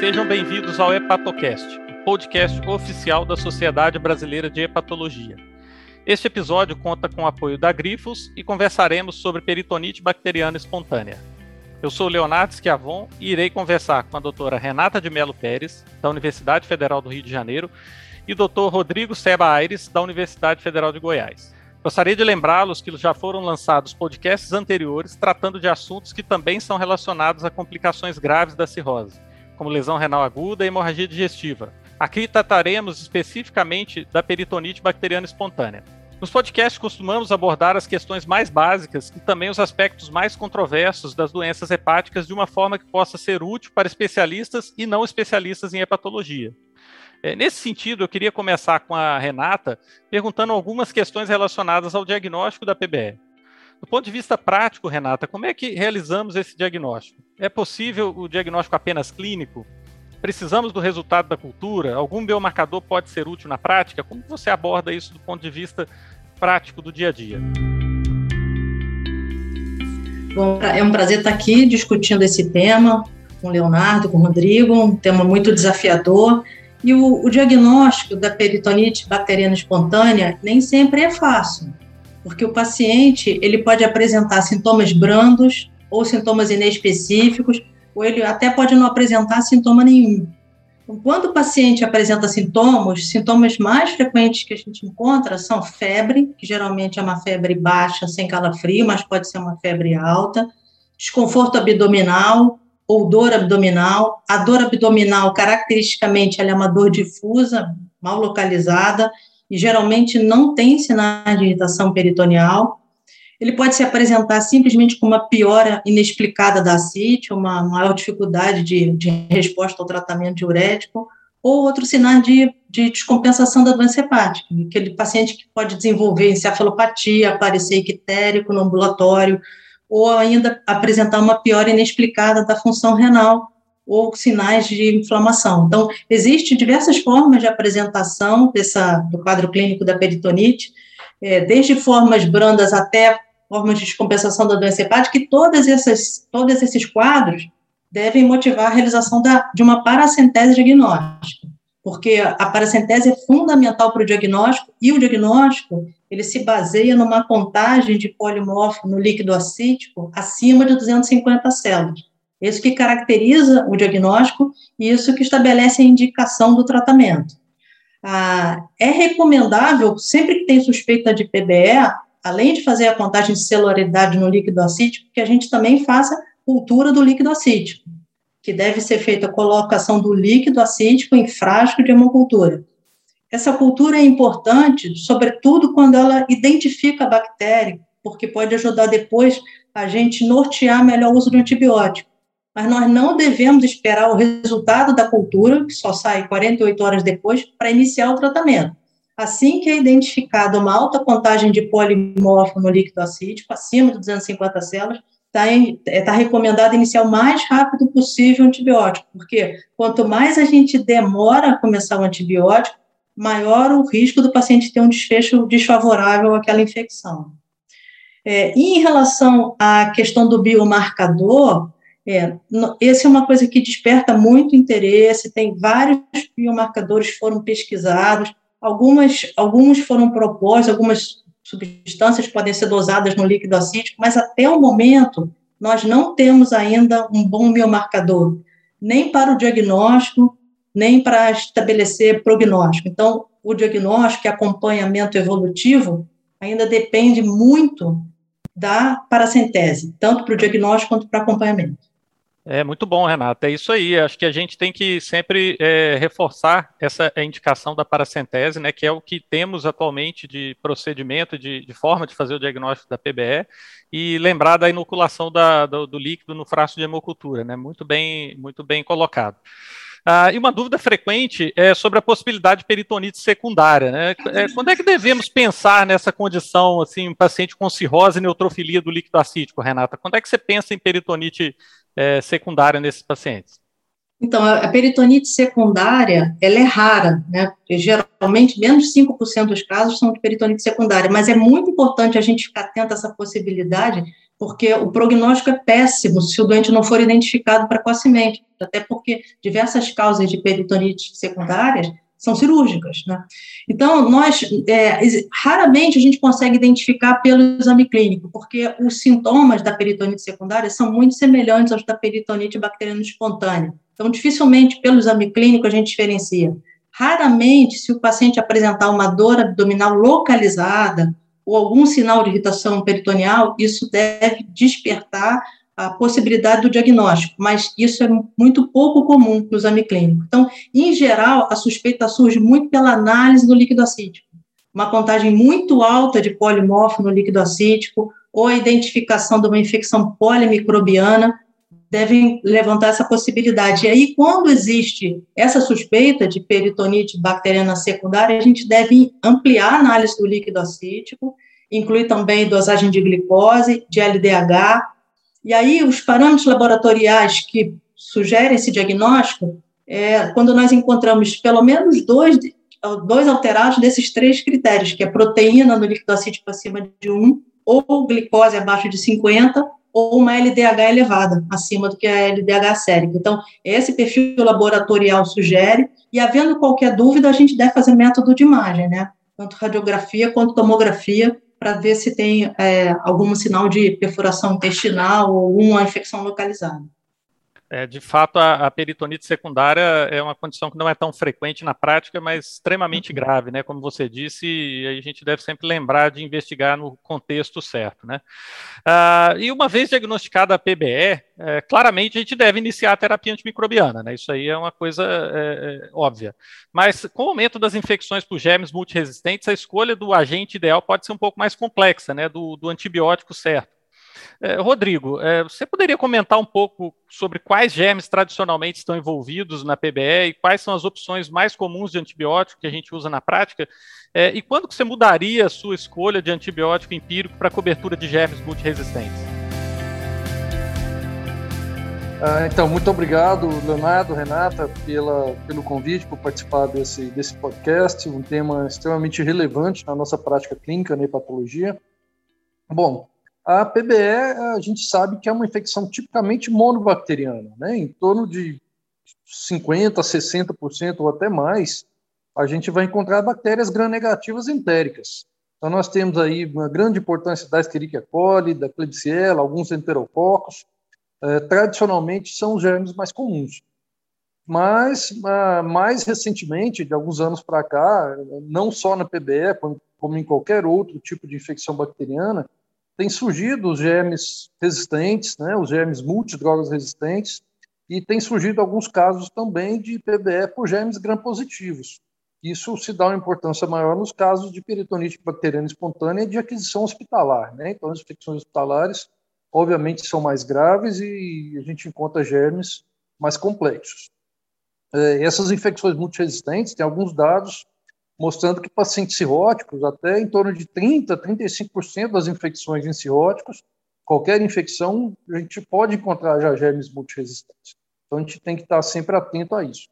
Sejam bem-vindos ao Hepatocast, podcast oficial da Sociedade Brasileira de Hepatologia. Este episódio conta com o apoio da Grifos e conversaremos sobre peritonite bacteriana espontânea. Eu sou Leonardo Schiavon e irei conversar com a doutora Renata de Melo Pérez, da Universidade Federal do Rio de Janeiro, e doutor Rodrigo Seba Aires, da Universidade Federal de Goiás. Gostaria de lembrá-los que já foram lançados podcasts anteriores tratando de assuntos que também são relacionados a complicações graves da cirrose, como lesão renal aguda e hemorragia digestiva. Aqui trataremos especificamente da peritonite bacteriana espontânea. Nos podcasts costumamos abordar as questões mais básicas e também os aspectos mais controversos das doenças hepáticas de uma forma que possa ser útil para especialistas e não especialistas em hepatologia. É, nesse sentido, eu queria começar com a Renata perguntando algumas questões relacionadas ao diagnóstico da PBE. Do ponto de vista prático, Renata, como é que realizamos esse diagnóstico? É possível o diagnóstico apenas clínico? Precisamos do resultado da cultura? Algum biomarcador pode ser útil na prática? Como você aborda isso do ponto de vista prático do dia a dia? Bom, é um prazer estar aqui discutindo esse tema com o Leonardo, com o Rodrigo, um tema muito desafiador e o, o diagnóstico da peritonite bacteriana espontânea nem sempre é fácil, porque o paciente ele pode apresentar sintomas brandos ou sintomas inespecíficos, ou ele até pode não apresentar sintoma nenhum. Então, quando o paciente apresenta sintomas, sintomas mais frequentes que a gente encontra são febre, que geralmente é uma febre baixa, sem calafrio, mas pode ser uma febre alta, desconforto abdominal, ou dor abdominal. A dor abdominal, caracteristicamente, ela é uma dor difusa, mal localizada, e geralmente não tem sinais de irritação peritoneal. Ele pode se apresentar simplesmente com uma piora inexplicada da ascite, uma maior dificuldade de, de resposta ao tratamento diurético, ou outro sinal de, de descompensação da doença hepática, aquele paciente que pode desenvolver encefalopatia, aparecer ictérico no ambulatório, ou ainda apresentar uma piora inexplicada da função renal ou sinais de inflamação. Então, existem diversas formas de apresentação dessa, do quadro clínico da peritonite, é, desde formas brandas até formas de descompensação da doença hepática, e todas essas, todos esses quadros devem motivar a realização da, de uma paracentese diagnóstica, porque a paracentese é fundamental para o diagnóstico, e o diagnóstico ele se baseia numa contagem de polimorfo no líquido acítico acima de 250 células. Isso que caracteriza o diagnóstico e isso que estabelece a indicação do tratamento. Ah, é recomendável, sempre que tem suspeita de PBE, além de fazer a contagem de celularidade no líquido acítico, que a gente também faça cultura do líquido acítico, que deve ser feita a colocação do líquido acítico em frasco de hemocultura. Essa cultura é importante, sobretudo quando ela identifica a bactéria, porque pode ajudar depois a gente nortear melhor o uso do antibiótico. Mas nós não devemos esperar o resultado da cultura, que só sai 48 horas depois, para iniciar o tratamento. Assim que é identificada uma alta contagem de polimorfo no líquido acídico, acima de 250 células, está tá recomendado iniciar o mais rápido possível o antibiótico, porque quanto mais a gente demora a começar o antibiótico, maior o risco do paciente ter um desfecho desfavorável àquela infecção. É, em relação à questão do biomarcador, é, essa é uma coisa que desperta muito interesse, tem vários biomarcadores foram pesquisados, algumas, alguns foram propostos, algumas substâncias podem ser dosadas no líquido acítico, mas até o momento nós não temos ainda um bom biomarcador, nem para o diagnóstico, nem para estabelecer prognóstico. Então, o diagnóstico e acompanhamento evolutivo ainda depende muito da paracentese, tanto para o diagnóstico quanto para acompanhamento. É muito bom, Renata. É isso aí. Acho que a gente tem que sempre é, reforçar essa indicação da paracentese, né, que é o que temos atualmente de procedimento, de, de forma de fazer o diagnóstico da PBE, e lembrar da inoculação da, do, do, líquido no frasco de hemocultura, né? Muito bem, muito bem colocado. Ah, e uma dúvida frequente é sobre a possibilidade de peritonite secundária. Né? É, quando é que devemos pensar nessa condição, assim, um paciente com cirrose e neutrofilia do líquido acítico, Renata? Quando é que você pensa em peritonite é, secundária nesses pacientes? Então, a peritonite secundária, ela é rara, né? Geralmente, menos de 5% dos casos são de peritonite secundária, mas é muito importante a gente ficar atento a essa possibilidade, porque o prognóstico é péssimo se o doente não for identificado precocemente, até porque diversas causas de peritonite secundárias são cirúrgicas, né? Então, nós, é, raramente a gente consegue identificar pelo exame clínico, porque os sintomas da peritonite secundária são muito semelhantes aos da peritonite bacteriana espontânea. Então, dificilmente pelo exame clínico a gente diferencia. Raramente, se o paciente apresentar uma dor abdominal localizada ou algum sinal de irritação peritoneal, isso deve despertar a possibilidade do diagnóstico, mas isso é muito pouco comum no exame clínico. Então, em geral, a suspeita surge muito pela análise do líquido acítico. Uma contagem muito alta de polimorfo no líquido acítico ou a identificação de uma infecção polimicrobiana devem levantar essa possibilidade. E aí, quando existe essa suspeita de peritonite bacteriana secundária, a gente deve ampliar a análise do líquido acítico, incluir também dosagem de glicose, de LDH, e aí, os parâmetros laboratoriais que sugerem esse diagnóstico, é quando nós encontramos pelo menos dois, dois alterados desses três critérios, que é proteína no líquido acítico acima de 1, ou glicose abaixo de 50, ou uma LDH elevada, acima do que a LDH sérica. Então, esse perfil laboratorial sugere, e havendo qualquer dúvida, a gente deve fazer método de imagem, né? Tanto radiografia quanto tomografia, para ver se tem é, algum sinal de perfuração intestinal ou alguma infecção localizada. É, de fato, a, a, peritonite secundária é uma condição que não é tão frequente na prática, mas extremamente uhum. grave, né? Como você disse, e a gente deve sempre lembrar de investigar no contexto certo, né? Ah, e uma vez diagnosticada a PBE, é, claramente a gente deve iniciar a terapia antimicrobiana, né? Isso aí é uma coisa é, é, óbvia. Mas com o aumento das infecções por germes multiresistentes, a escolha do agente ideal pode ser um pouco mais complexa, né? Do, do antibiótico certo. É, Rodrigo, é, você poderia comentar um pouco sobre quais germes tradicionalmente estão envolvidos na PBE e quais são as opções mais comuns de antibiótico que a gente usa na prática? É, e quando que você mudaria a sua escolha de antibiótico empírico para cobertura de germes multiresistentes? Ah, então, muito obrigado, Leonardo, Renata, pela, pelo convite, por participar desse, desse podcast, um tema extremamente relevante na nossa prática clínica na hepatologia. Bom, a PBE, a gente sabe que é uma infecção tipicamente monobacteriana, né? Em torno de 50, 60% ou até mais, a gente vai encontrar bactérias gram-negativas entéricas. Então, nós temos aí uma grande importância da Escherichia coli, da Klebsiella, alguns enterococos. É, tradicionalmente, são os germes mais comuns. Mas, ah, mais recentemente, de alguns anos para cá, não só na PBE, como em qualquer outro tipo de infecção bacteriana, tem surgido os germes resistentes, né, os germes multidrogas resistentes, e tem surgido alguns casos também de PBE por germes gram-positivos. Isso se dá uma importância maior nos casos de peritonite bacteriana espontânea de aquisição hospitalar. Né? Então, as infecções hospitalares, obviamente, são mais graves e a gente encontra germes mais complexos. É, essas infecções multiresistentes, tem alguns dados mostrando que pacientes cirróticos, até em torno de 30%, 35% das infecções em cirróticos, qualquer infecção, a gente pode encontrar já germes multiresistentes. Então, a gente tem que estar sempre atento a isso.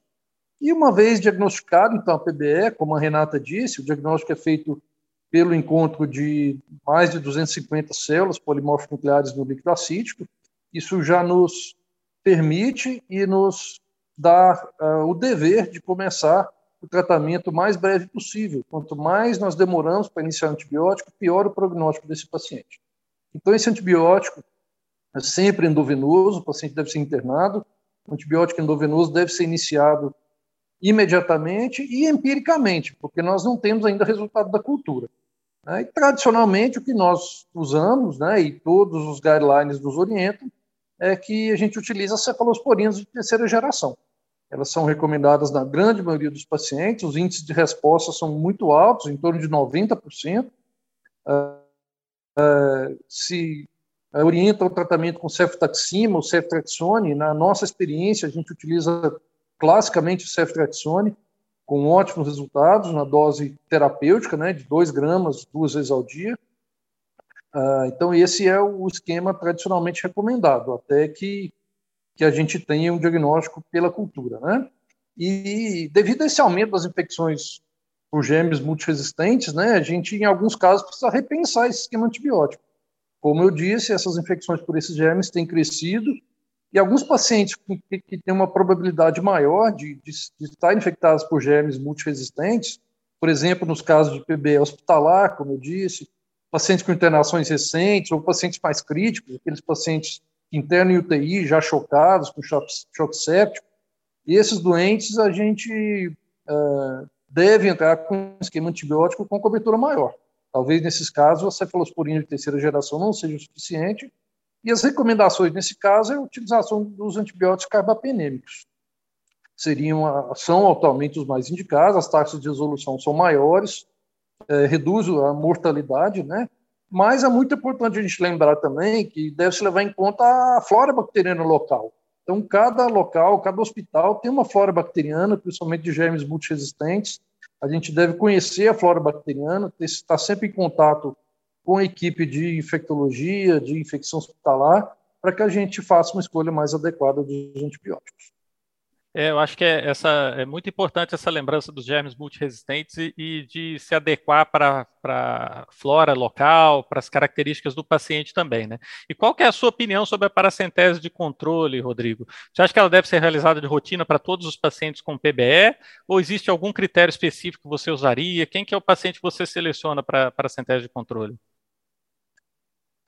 E uma vez diagnosticado, então, a PBE, como a Renata disse, o diagnóstico é feito pelo encontro de mais de 250 células polimorfo-nucleares no líquido acítico. Isso já nos permite e nos dá uh, o dever de começar o tratamento mais breve possível. Quanto mais nós demoramos para iniciar o antibiótico, pior o prognóstico desse paciente. Então, esse antibiótico é sempre endovenoso, o paciente deve ser internado, o antibiótico endovenoso deve ser iniciado imediatamente e empiricamente, porque nós não temos ainda resultado da cultura. Né? E, tradicionalmente, o que nós usamos, né, e todos os guidelines nos orientam, é que a gente utiliza cefalosporinas de terceira geração elas são recomendadas na grande maioria dos pacientes, os índices de resposta são muito altos, em torno de 90%. Uh, uh, se uh, orienta o tratamento com ceftaxima ou ceftraxone, na nossa experiência, a gente utiliza classicamente ceftraxone, com ótimos resultados na dose terapêutica, né, de 2 gramas duas vezes ao dia. Uh, então, esse é o esquema tradicionalmente recomendado, até que que a gente tenha um diagnóstico pela cultura, né? E devido a esse aumento das infecções por germes multiresistentes, né, a gente, em alguns casos, precisa repensar esse esquema antibiótico. Como eu disse, essas infecções por esses germes têm crescido e alguns pacientes que, que têm uma probabilidade maior de, de, de estar infectados por germes multiresistentes, por exemplo, nos casos de PBE hospitalar, como eu disse, pacientes com internações recentes ou pacientes mais críticos, aqueles pacientes internos em UTI já chocados com choque, choque séptico, e esses doentes a gente uh, deve entrar com um esquema antibiótico com cobertura maior. Talvez nesses casos a cefalosporina de terceira geração não seja o suficiente, e as recomendações nesse caso é a utilização dos antibióticos carbapenêmicos. Seriam, são atualmente os mais indicados, as taxas de resolução são maiores, é, reduz a mortalidade, né? Mas é muito importante a gente lembrar também que deve se levar em conta a flora bacteriana local. Então, cada local, cada hospital tem uma flora bacteriana, principalmente de germes multiresistentes. A gente deve conhecer a flora bacteriana, estar sempre em contato com a equipe de infectologia, de infecção hospitalar, para que a gente faça uma escolha mais adequada dos antibióticos. É, eu acho que é, essa, é muito importante essa lembrança dos germes multiresistentes e, e de se adequar para a flora local, para as características do paciente também, né? E qual que é a sua opinião sobre a paracentese de controle, Rodrigo? Você acha que ela deve ser realizada de rotina para todos os pacientes com PBE? Ou existe algum critério específico que você usaria? Quem que é o paciente que você seleciona para a paracentese de controle?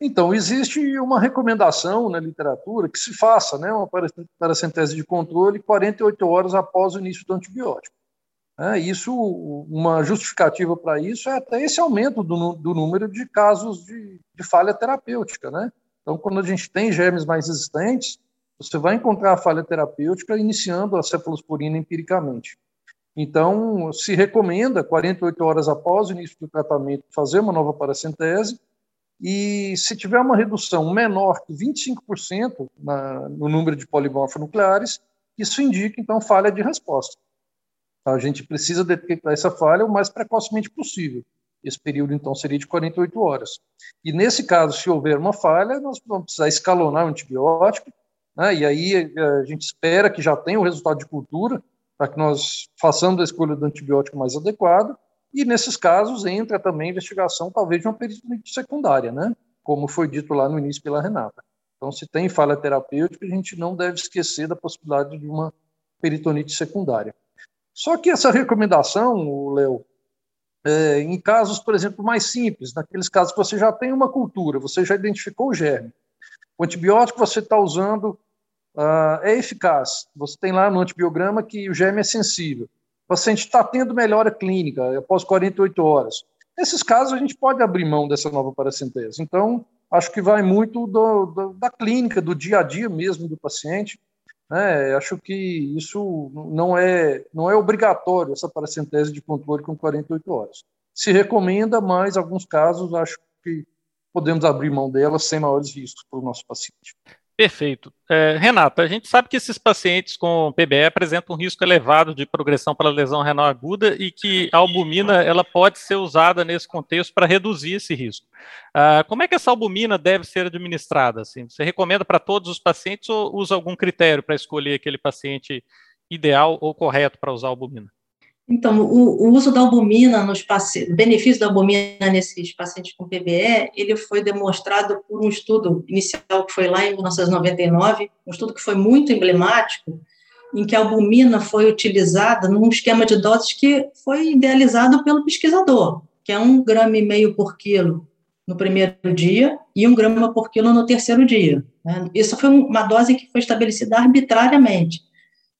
Então, existe uma recomendação na literatura que se faça né, uma paracentese de controle 48 horas após o início do antibiótico. É, isso, uma justificativa para isso é até esse aumento do, do número de casos de, de, falha terapêutica. Né? Então, quando a gente tem germes mais resistentes, você vai encontrar a falha terapêutica iniciando a cefalosporina empiricamente. Então, se recomenda, 48 horas após o início do tratamento, fazer uma nova paracentese, e se tiver uma redução menor que 25% na, no número de polimorfonucleares, isso indica, então, falha de resposta. A gente precisa detectar essa falha o mais precocemente possível. Esse período, então, seria de 48 horas. E, nesse caso, se houver uma falha, nós vamos precisar escalonar o antibiótico, né, e aí eh, a gente espera que já tenha o resultado de cultura, para que nós façamos a escolha do antibiótico mais adequado, e nesses casos entra também a investigação, talvez, de uma peritonite secundária, né? Como foi dito lá no início pela Renata. Então, se tem falha terapêutica, a gente não deve esquecer da possibilidade de uma peritonite secundária. Só que essa recomendação, Léo, é, em casos, por exemplo, mais simples, naqueles casos que você já tem uma cultura, você já identificou o germe, o antibiótico que você está usando uh, é eficaz, você tem lá no antibiograma que o germe é sensível, paciente está tendo melhora clínica após 48 horas. Nesses casos, a gente pode abrir mão dessa nova paracentese. Então, acho que vai muito do, do, da clínica, do dia a dia mesmo do paciente. Né? Acho que isso não é, não é obrigatório, essa paracentese de controle com 48 horas. Se recomenda, mas, alguns casos, acho que podemos abrir mão dela sem maiores riscos para o nosso paciente. Perfeito. É, Renata, a gente sabe que esses pacientes com PBE apresentam um risco elevado de progressão para lesão renal aguda e que a albumina ela pode ser usada nesse contexto para reduzir esse risco. Ah, como é que essa albumina deve ser administrada? Assim, você recomenda para todos os pacientes ou usa algum critério para escolher aquele paciente ideal ou correto para usar albumina? Então, o, o, uso da albumina nos pacientes, o benefício da albumina nesses pacientes com PBE, ele foi demonstrado por um estudo inicial que foi lá em 1999, um estudo que foi muito emblemático, em que a albumina foi utilizada num esquema de doses que foi idealizado pelo pesquisador, que é um grama e meio por quilo no primeiro dia e um grama por quilo no terceiro dia. Né? Isso foi uma dose que foi estabelecida arbitrariamente.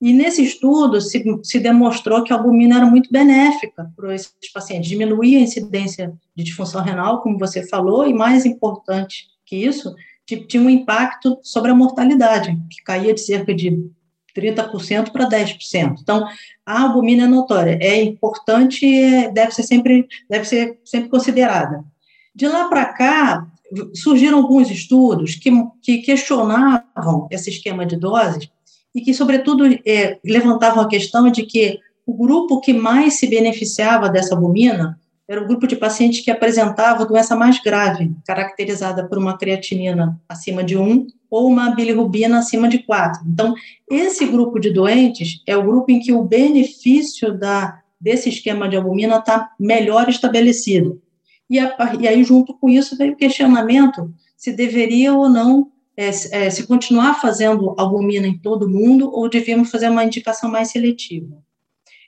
E nesse estudo se, se demonstrou que a albumina era muito benéfica para esses pacientes, diminuía a incidência de disfunção renal, como você falou, e mais importante que isso, tinha um impacto sobre a mortalidade, que caía de cerca de 30% para 10%. Então, a albumina é notória, é importante e deve ser sempre, deve ser sempre considerada. De lá para cá, surgiram alguns estudos que, que questionavam esse esquema de doses e que, sobretudo, é, levantavam a questão de que o grupo que mais se beneficiava dessa albumina era o grupo de pacientes que apresentava doença mais grave, caracterizada por uma creatinina acima de 1 ou uma bilirrubina acima de 4. Então, esse grupo de doentes é o grupo em que o benefício da, desse esquema de albumina está melhor estabelecido. E, a, e aí, junto com isso, veio o questionamento se deveria ou não é, é, se continuar fazendo albumina em todo mundo ou devíamos fazer uma indicação mais seletiva.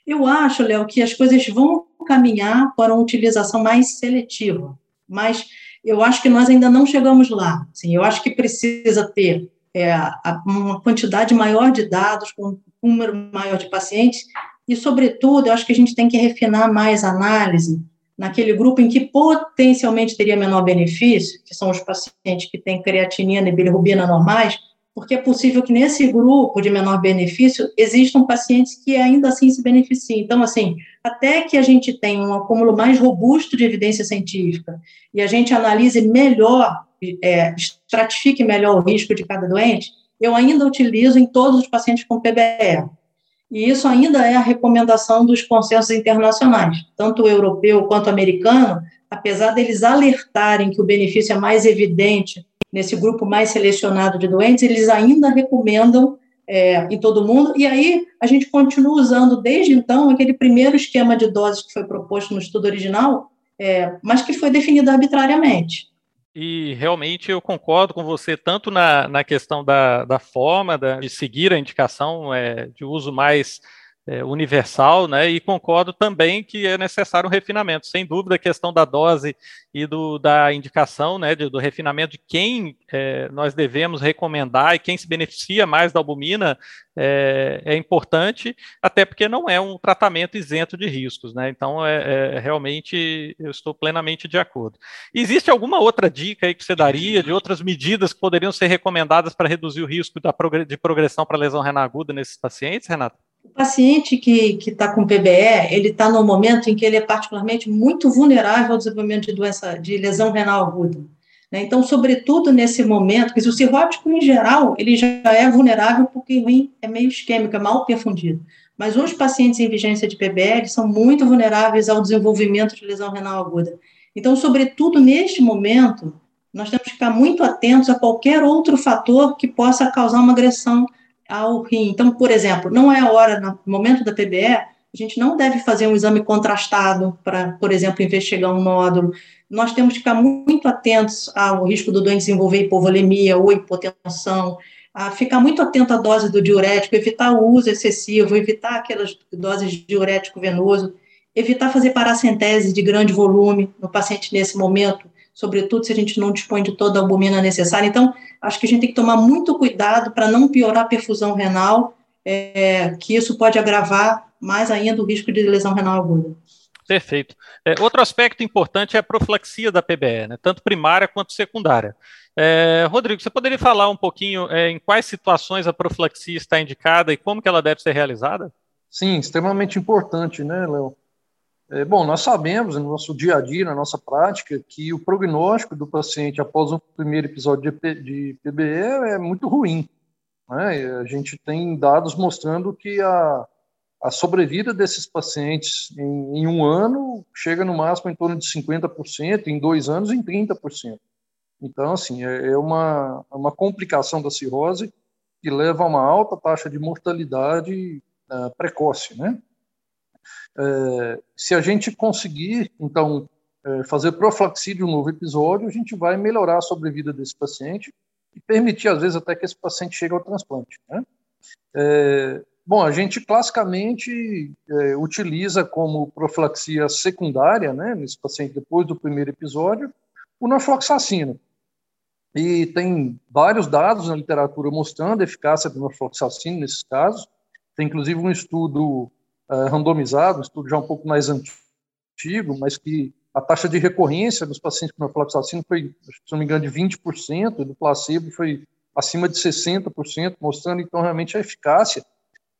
Eu acho, Léo, que as coisas vão caminhar para uma utilização mais seletiva, mas eu acho que nós ainda não chegamos lá. Assim, eu acho que precisa ter é, uma quantidade maior de dados, com um número maior de pacientes, e, sobretudo, eu acho que a gente tem que refinar mais a análise naquele grupo em que potencialmente teria menor benefício, que são os pacientes que têm creatinina e bilirrubina normais, porque é possível que nesse grupo de menor benefício existam pacientes que ainda assim se beneficiem. Então, assim, até que a gente tenha um acúmulo mais robusto de evidência científica e a gente analise melhor, é, estratifique melhor o risco de cada doente, eu ainda utilizo em todos os pacientes com PBE. E isso ainda é a recomendação dos consensos internacionais, tanto europeu quanto americano, apesar deles alertarem que o benefício é mais evidente nesse grupo mais selecionado de doentes, eles ainda recomendam é, em todo mundo, e aí a gente continua usando desde então aquele primeiro esquema de doses que foi proposto no estudo original, é, mas que foi definido arbitrariamente. E realmente eu concordo com você, tanto na, na questão da, da forma da, de seguir a indicação é, de uso mais é, universal, né? E concordo também que é necessário um refinamento. Sem dúvida, a questão da dose e do, da indicação, né? De, do refinamento de quem é, nós devemos recomendar e quem se beneficia mais da albumina é, é, importante, até porque não é um tratamento isento de riscos, né? Então, é, é realmente eu estou plenamente de acordo. Existe alguma outra dica aí que você daria de outras medidas que poderiam ser recomendadas para reduzir o risco da, de progressão para lesão renal aguda nesses pacientes, Renato? O paciente que está com PBE, ele está no momento em que ele é particularmente muito vulnerável ao desenvolvimento de doença, de lesão renal aguda. Né? Então, sobretudo nesse momento, porque o cirrótico, em geral, ele já é vulnerável porque o rim é meio isquêmico, é mal perfundido. Mas os pacientes em vigência de PBE são muito vulneráveis ao desenvolvimento de lesão renal aguda. Então, sobretudo neste momento, nós temos que ficar muito atentos a qualquer outro fator que possa causar uma agressão ao rim. Então, por exemplo, não é hora, no momento da PBE, a gente não deve fazer um exame contrastado para, por exemplo, investigar um nódulo. Nós temos que ficar muito atentos ao risco do doente desenvolver hipovolemia ou hipotensão, ficar muito atento à dose do diurético, evitar o uso excessivo, evitar aquelas doses de diurético venoso, evitar fazer paracentese de grande volume no paciente nesse momento, sobretudo se a gente não dispõe de toda a albumina necessária. Então, acho que a gente tem que tomar muito cuidado para não piorar a perfusão renal, é, que isso pode agravar mais ainda o risco de lesão renal aguda. Perfeito. É, outro aspecto importante é a profilaxia da PBE, né, tanto primária quanto secundária. É, Rodrigo, você poderia falar um pouquinho é, em quais situações a profilaxia está indicada e como que ela deve ser realizada? Sim, extremamente importante, né, Léo? É, bom, nós sabemos no nosso dia a dia, na nossa prática, que o prognóstico do paciente após o primeiro episódio de, de PBE é muito ruim. Né? A gente tem dados mostrando que a, a sobrevida desses pacientes em, em, um ano chega no máximo em torno de 50%, em dois anos em 30%. Então, assim, é, é uma, é uma complicação da cirrose que leva a uma alta taxa de mortalidade uh, precoce, né? É, se a gente conseguir, então, é, fazer profilaxia um novo episódio, a gente vai melhorar a sobrevida desse paciente e permitir, às vezes, até que esse paciente chegue ao transplante. Né? É, bom, a gente classicamente é, utiliza como profilaxia secundária, né, nesse paciente depois do primeiro episódio, o norfloxacino. E tem vários dados na literatura mostrando a eficácia do norfloxacino nesses casos. Tem inclusive um estudo uh, randomizado, um estudo já um pouco mais antigo, mas que a taxa de recorrência dos pacientes com norfloxacino foi, se não me engano, de 20%, e do placebo foi acima de 60%, mostrando então realmente a eficácia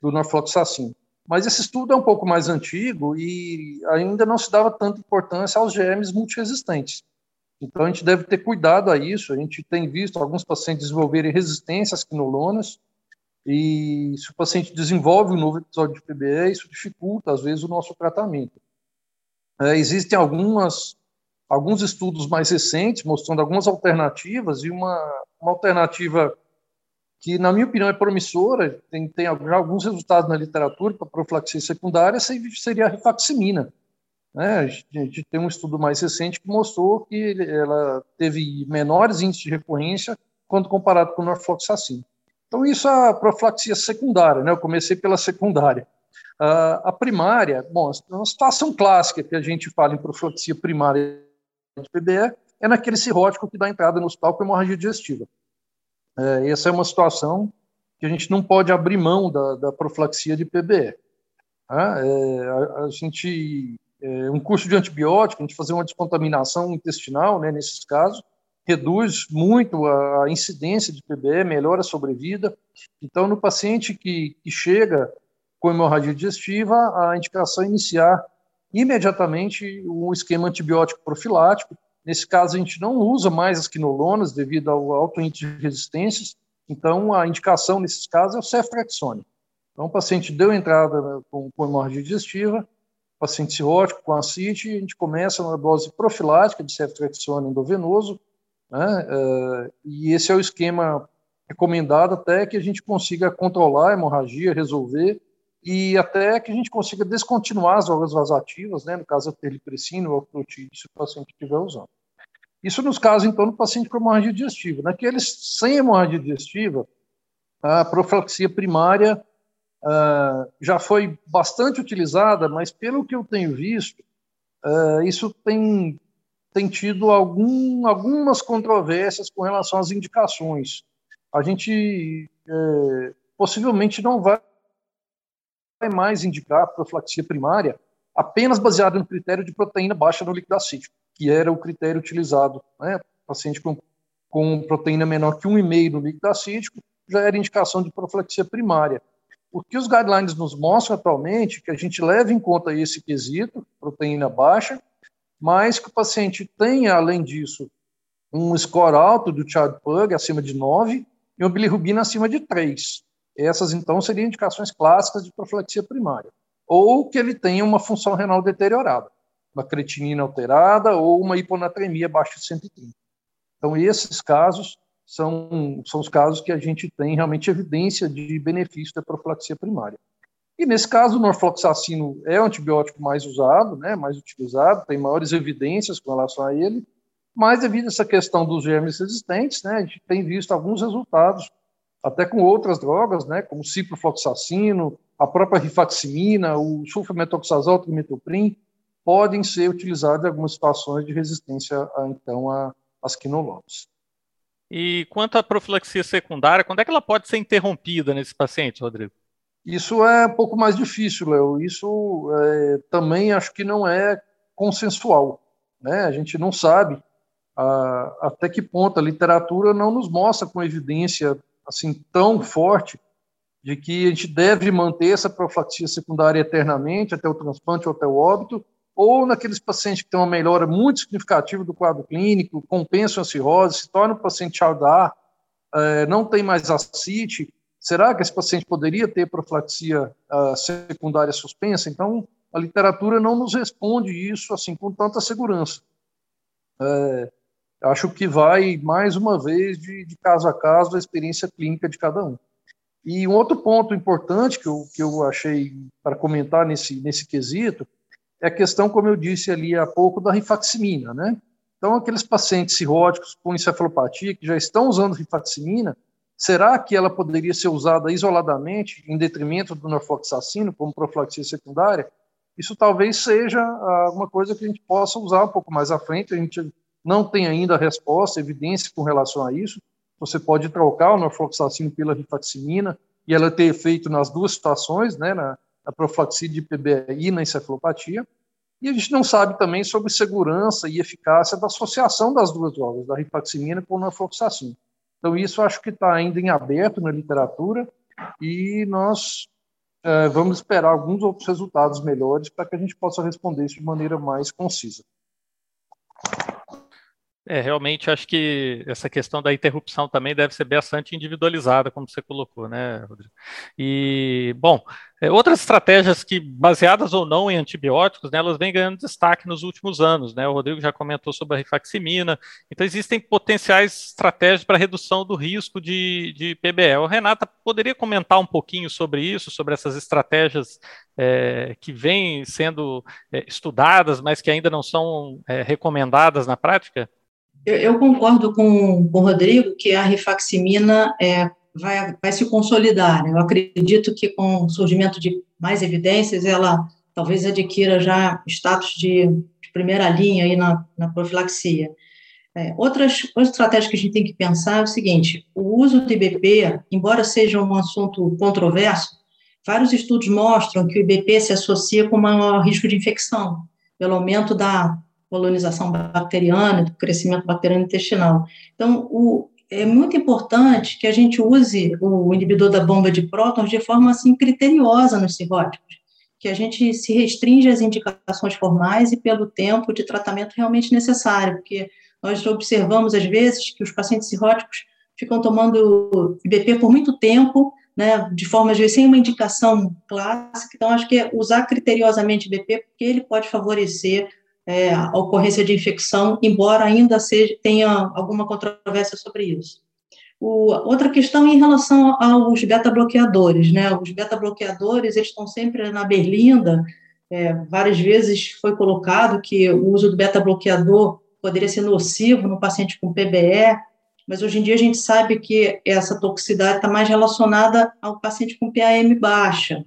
do norfloxacino. Mas esse estudo é um pouco mais antigo e ainda não se dava tanta importância aos germes multiresistentes. Então a gente deve ter cuidado a isso. A gente tem visto alguns pacientes desenvolverem resistência às quinolonas, e se o paciente desenvolve um novo episódio de PBE, isso dificulta, às vezes, o nosso tratamento. É, existem algumas, alguns estudos mais recentes mostrando algumas alternativas, e uma, uma alternativa que, na minha opinião, é promissora, tem, tem alguns resultados na literatura para profilaxia secundária, seria a rifaximina. Né? A gente tem um estudo mais recente que mostrou que ela teve menores índices de recorrência quando comparado com o norfloxacin. Então, isso é a profilaxia secundária, né? Eu comecei pela secundária. Uh, a primária, bom, uma situação clássica que a gente fala em profilaxia primária de PBE é naquele cirrótico que dá entrada no hospital com hemorragia digestiva. É, essa é uma situação que a gente não pode abrir mão da, da profilaxia de PBE. Tá? É, a, a, gente, é, um curso de antibiótico, a gente fazer uma descontaminação intestinal, né, nesses casos, reduz muito a, incidência de PBE, melhora a sobrevida. Então, no paciente que, que chega com hemorragia digestiva, a indicação é iniciar imediatamente um esquema antibiótico profilático. Nesse caso, a gente não usa mais as quinolonas devido ao alto índice de resistências, então a indicação nesses casos é o ceftriaxone. Então, o paciente deu entrada com, com hemorragia digestiva, paciente cirrótico com acite, a gente começa uma dose profilática de ceftriaxone endovenoso, né, uh, e esse é o esquema recomendado até que a gente consiga controlar a hemorragia, resolver, e até que a gente consiga descontinuar as drogas vasativas, né, no caso da terlipressina ou oclotídeo, se o paciente estiver usando. Isso nos casos, então, do paciente com hemorragia digestiva. Naqueles sem hemorragia digestiva, a profilaxia primária uh, já foi bastante utilizada, mas pelo que eu tenho visto, uh, isso tem, tem tido algum, algumas controvérsias com relação às indicações. A gente uh, possivelmente não vai mais indicar profilaxia primária apenas baseado no critério de proteína baixa no líquido acítico, que era o critério utilizado. Né? Paciente com, com proteína menor que 1,5 no líquido acítico já era indicação de profilaxia primária. O que os guidelines nos mostram atualmente que a gente leva em conta esse quesito, proteína baixa, mas que o paciente tenha, além disso, um score alto do Child Pug, acima de 9, e uma bilirrubina acima de 3. Essas, então, seriam indicações clássicas de profilaxia primária. Ou que ele tenha uma função renal deteriorada, uma creatinina alterada ou uma hiponatremia abaixo de 130. Então, esses casos são, são os casos que a gente tem realmente evidência de benefício da profilaxia primária. E nesse caso, o norfloxacino é o antibiótico mais usado, né, mais utilizado, tem maiores evidências com relação a ele, mas devido a essa questão dos germes resistentes, né, a gente tem visto alguns resultados até com outras drogas, né, como ciprofloxacino, a própria rifaximina, o sulfametoxazol, trimetoprim, podem ser utilizados em algumas situações de resistência, a, então, às quinolonas. E quanto à profilaxia secundária, quando é que ela pode ser interrompida nesse paciente, Rodrigo? Isso é um pouco mais difícil, Léo. Isso é, também acho que não é consensual. Né? A gente não sabe a, até que ponto a literatura não nos mostra com evidência assim tão forte de que a gente deve manter essa profilaxia secundária eternamente até o transplante ou até o óbito, ou naqueles pacientes que têm uma melhora muito significativa do quadro clínico, compensam a cirrose, se torna um paciente chaldar, é, não tem mais ascite, será que esse paciente poderia ter profilaxia uh, secundária suspensa? Então, a literatura não nos responde isso assim com tanta segurança. É, acho que vai, mais uma vez, de, de, caso a caso, da experiência clínica de cada um. E um outro ponto importante que eu, que eu achei para comentar nesse, nesse quesito é a questão, como eu disse ali há pouco, da rifaximina, né? Então, aqueles pacientes cirróticos com encefalopatia que já estão usando rifaximina, será que ela poderia ser usada isoladamente, em detrimento do norfloxacino, como profilaxia secundária? Isso talvez seja alguma coisa que a gente possa usar um pouco mais à frente, a gente não tem ainda resposta, evidência com relação a isso. Você pode trocar o norfloxacino pela rifaximina e ela ter efeito nas duas situações, né, na, na profilaxia de PBI e na encefalopatia. E a gente não sabe também sobre segurança e eficácia da associação das duas drogas, da rifaximina com o norfloxacino. Então, isso acho que está ainda em aberto na literatura e nós é, vamos esperar alguns outros resultados melhores para que a gente possa responder isso de maneira mais concisa. É, realmente acho que essa questão da interrupção também deve ser bastante individualizada, como você colocou, né, Rodrigo? E, bom, é, outras estratégias que, baseadas ou não em antibióticos, né, elas vêm ganhando destaque nos últimos anos, né? O Rodrigo já comentou sobre a rifaximina, então existem potenciais estratégias para redução do risco de, de PBE. O Renata poderia comentar um pouquinho sobre isso, sobre essas estratégias é, que vêm sendo é, estudadas, mas que ainda não são é, recomendadas na prática? Eu, eu concordo com, com o Rodrigo que a rifaximina é, vai, vai se consolidar. Né? Eu acredito que com o surgimento de mais evidências, ela talvez adquira já status de, de primeira linha aí na, na profilaxia. É, outras, outras estratégias que a gente tem que pensar é o seguinte: o uso do IBP, embora seja um assunto controverso, vários estudos mostram que o IBP se associa com maior risco de infecção, pelo aumento da colonização bacteriana, do crescimento bacteriano intestinal. Então, o, é muito importante que a gente use o inibidor da bomba de prótons de forma assim criteriosa nos cirróticos, que a gente se restringe às indicações formais e pelo tempo de tratamento realmente necessário, porque nós observamos às vezes que os pacientes cirróticos ficam tomando IBP por muito tempo, né, de forma às vezes sem uma indicação clássica, então acho que é usar criteriosamente IBP, porque ele pode favorecer é, a ocorrência de infecção, embora ainda seja, tenha alguma controvérsia sobre isso. O, outra questão em relação aos beta-bloqueadores, né? Os beta-bloqueadores, eles estão sempre na berlinda, é, várias vezes foi colocado que o uso do beta-bloqueador poderia ser nocivo no paciente com PBE, mas hoje em dia a gente sabe que essa toxicidade está mais relacionada ao paciente com PAM baixa,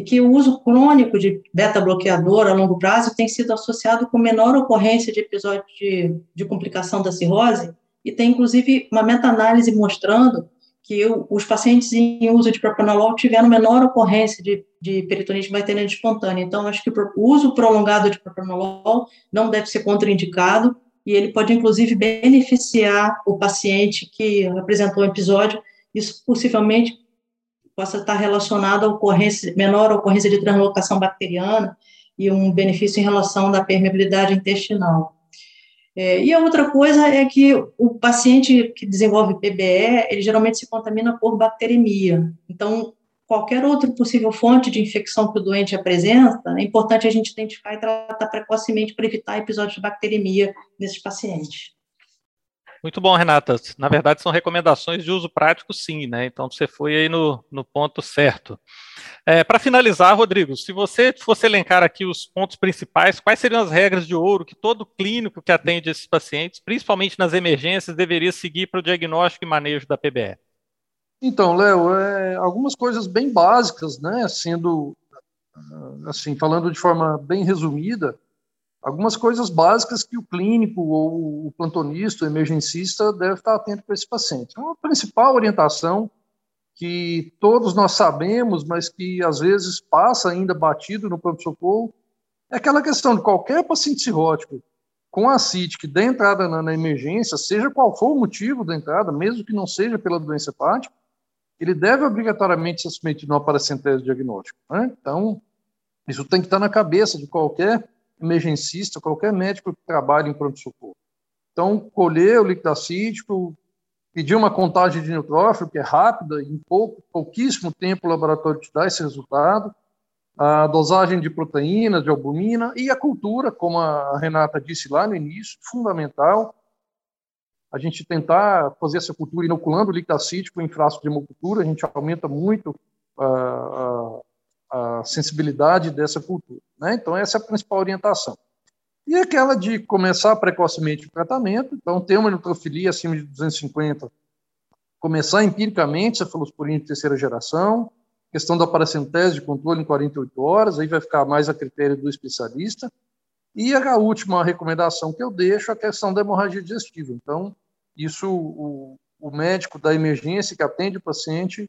e que o uso crônico de beta-bloqueador a longo prazo tem sido associado com menor ocorrência de episódios de, de complicação da cirrose, e tem, inclusive, uma meta-análise mostrando que os pacientes em uso de propranolol tiveram menor ocorrência de, de peritonite bacteriana espontânea. Então, acho que o uso prolongado de propranolol não deve ser contraindicado, e ele pode, inclusive, beneficiar o paciente que apresentou o episódio, isso possivelmente possa estar relacionado à ocorrência, menor ocorrência de translocação bacteriana e um benefício em relação da permeabilidade intestinal. É, e a outra coisa é que o paciente que desenvolve PBE, ele geralmente se contamina por bacteremia. Então, qualquer outra possível fonte de infecção que o doente apresenta, é importante a gente identificar e tratar precocemente para evitar episódios de bacteremia nesses pacientes. Muito bom, Renata. Na verdade, são recomendações de uso prático, sim, né? Então você foi aí no, no ponto certo. É, Para finalizar, Rodrigo, se você fosse elencar aqui os pontos principais, quais seriam as regras de ouro que todo clínico que atende esses pacientes, principalmente nas emergências, deveria seguir para o diagnóstico e manejo da PBE? Então, Léo, é, algumas coisas bem básicas, né? Sendo assim, falando de forma bem resumida, algumas coisas básicas que o clínico ou o plantonista, o emergencista deve estar atento para esse paciente. Então, a principal orientação que todos nós sabemos, mas que às vezes passa ainda batido no pronto-socorro, é aquela questão de qualquer paciente cirrótico com acite que dê entrada na, na, emergência, seja qual for o motivo da entrada, mesmo que não seja pela doença hepática, ele deve obrigatoriamente ser submetido a uma paracentese diagnóstico. Né? Então, isso tem que estar na cabeça de qualquer emergencista, qualquer médico que trabalhe em pronto-socorro. Então, colher o líquido acítico, pedir uma contagem de neutrófilo, que é rápida, em pouco, pouquíssimo tempo o laboratório te dá esse resultado, a dosagem de proteína, de albumina e a cultura, como a Renata disse lá no início, fundamental. A gente tentar fazer essa cultura inoculando o líquido acítico em frasco de hemocultura, a gente aumenta muito uh, a sensibilidade dessa cultura. Né? Então, essa é a principal orientação. E aquela de começar precocemente o tratamento, então, ter uma neutrofilia acima de 250, começar empiricamente cefalosporina de terceira geração, questão da paracentese de controle em 48 horas, aí vai ficar mais a critério do especialista. E a última recomendação que eu deixo é a questão da hemorragia digestiva. Então, isso o, o médico da emergência que atende o paciente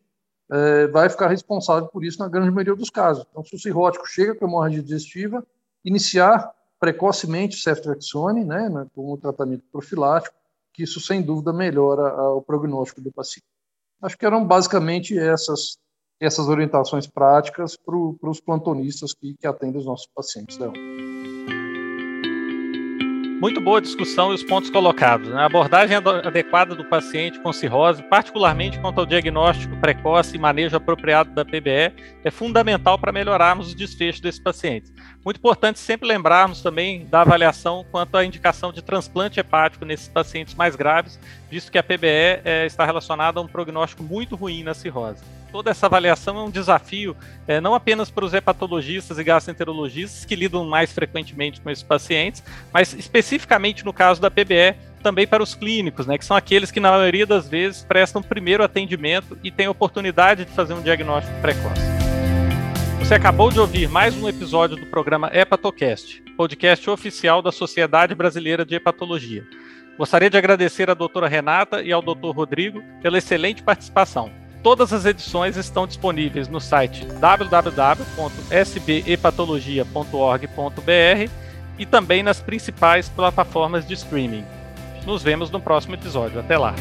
é, vai ficar responsável por isso na grande maioria dos casos. Então, se o cirrótico chega com hemorragia digestiva, iniciar precocemente ceftriaxone, né, né, como tratamento profilático, que isso sem dúvida melhora a, o prognóstico do paciente. Acho que eram basicamente essas essas orientações práticas para os plantonistas que, que atendem os nossos pacientes. Léo. Muito boa a discussão e os pontos colocados. Né? A abordagem adequada do paciente com cirrose, particularmente quanto ao diagnóstico precoce e manejo apropriado da PBE, é fundamental para melhorarmos os desfechos desses pacientes. Muito importante sempre lembrarmos também da avaliação quanto à indicação de transplante hepático nesses pacientes mais graves, visto que a PBE é, está relacionada a um prognóstico muito ruim na cirrose toda essa avaliação é um desafio, é, não apenas para os hepatologistas e gastroenterologistas que lidam mais frequentemente com esses pacientes, mas especificamente no caso da PBE, também para os clínicos, né, que são aqueles que na maioria das vezes prestam primeiro atendimento e têm oportunidade de fazer um diagnóstico precoce. Você acabou de ouvir mais um episódio do programa Hepatocast, podcast oficial da Sociedade Brasileira de Hepatologia. Gostaria de agradecer à doutora Renata e ao doutor Rodrigo pela excelente participação. Todas as edições estão disponíveis no site www.sbepatologia.org.br e também nas principais plataformas de streaming. Nos vemos no próximo episódio. Até lá!